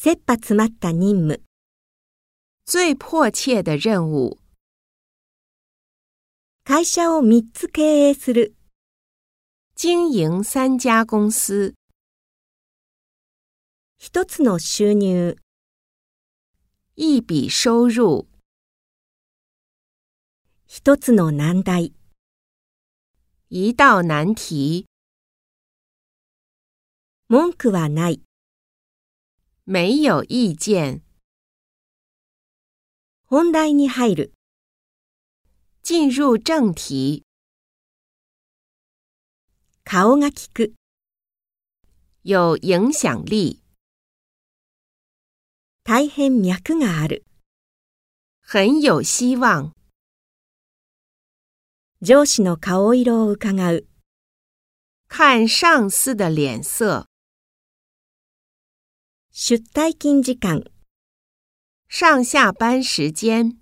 切羽詰まった任務。最迫切的任務。会社を三つ経営する。经营三家公司。一つの収入。一笔收入。一つの難題。一道難題。文句はない。没有意见。本題に入る。進入正題。顔が聞く。有影响力。大変脈がある。很有希望。上司の顔色を伺う。看上司的脸色。出退勤時間，上下班時間。